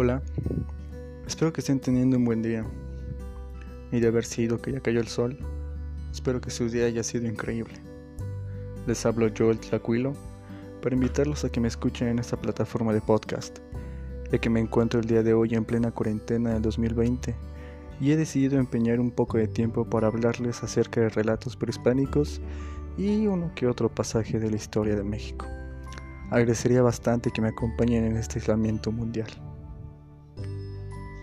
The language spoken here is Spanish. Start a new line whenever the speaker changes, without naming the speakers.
Hola, espero que estén teniendo un buen día. Y de haber sido que ya cayó el sol, espero que su día haya sido increíble. Les hablo yo, el Tlacuilo, para invitarlos a que me escuchen en esta plataforma de podcast, ya que me encuentro el día de hoy en plena cuarentena del 2020 y he decidido empeñar un poco de tiempo para hablarles acerca de relatos prehispánicos y uno que otro pasaje de la historia de México. Agradecería bastante que me acompañen en este aislamiento mundial.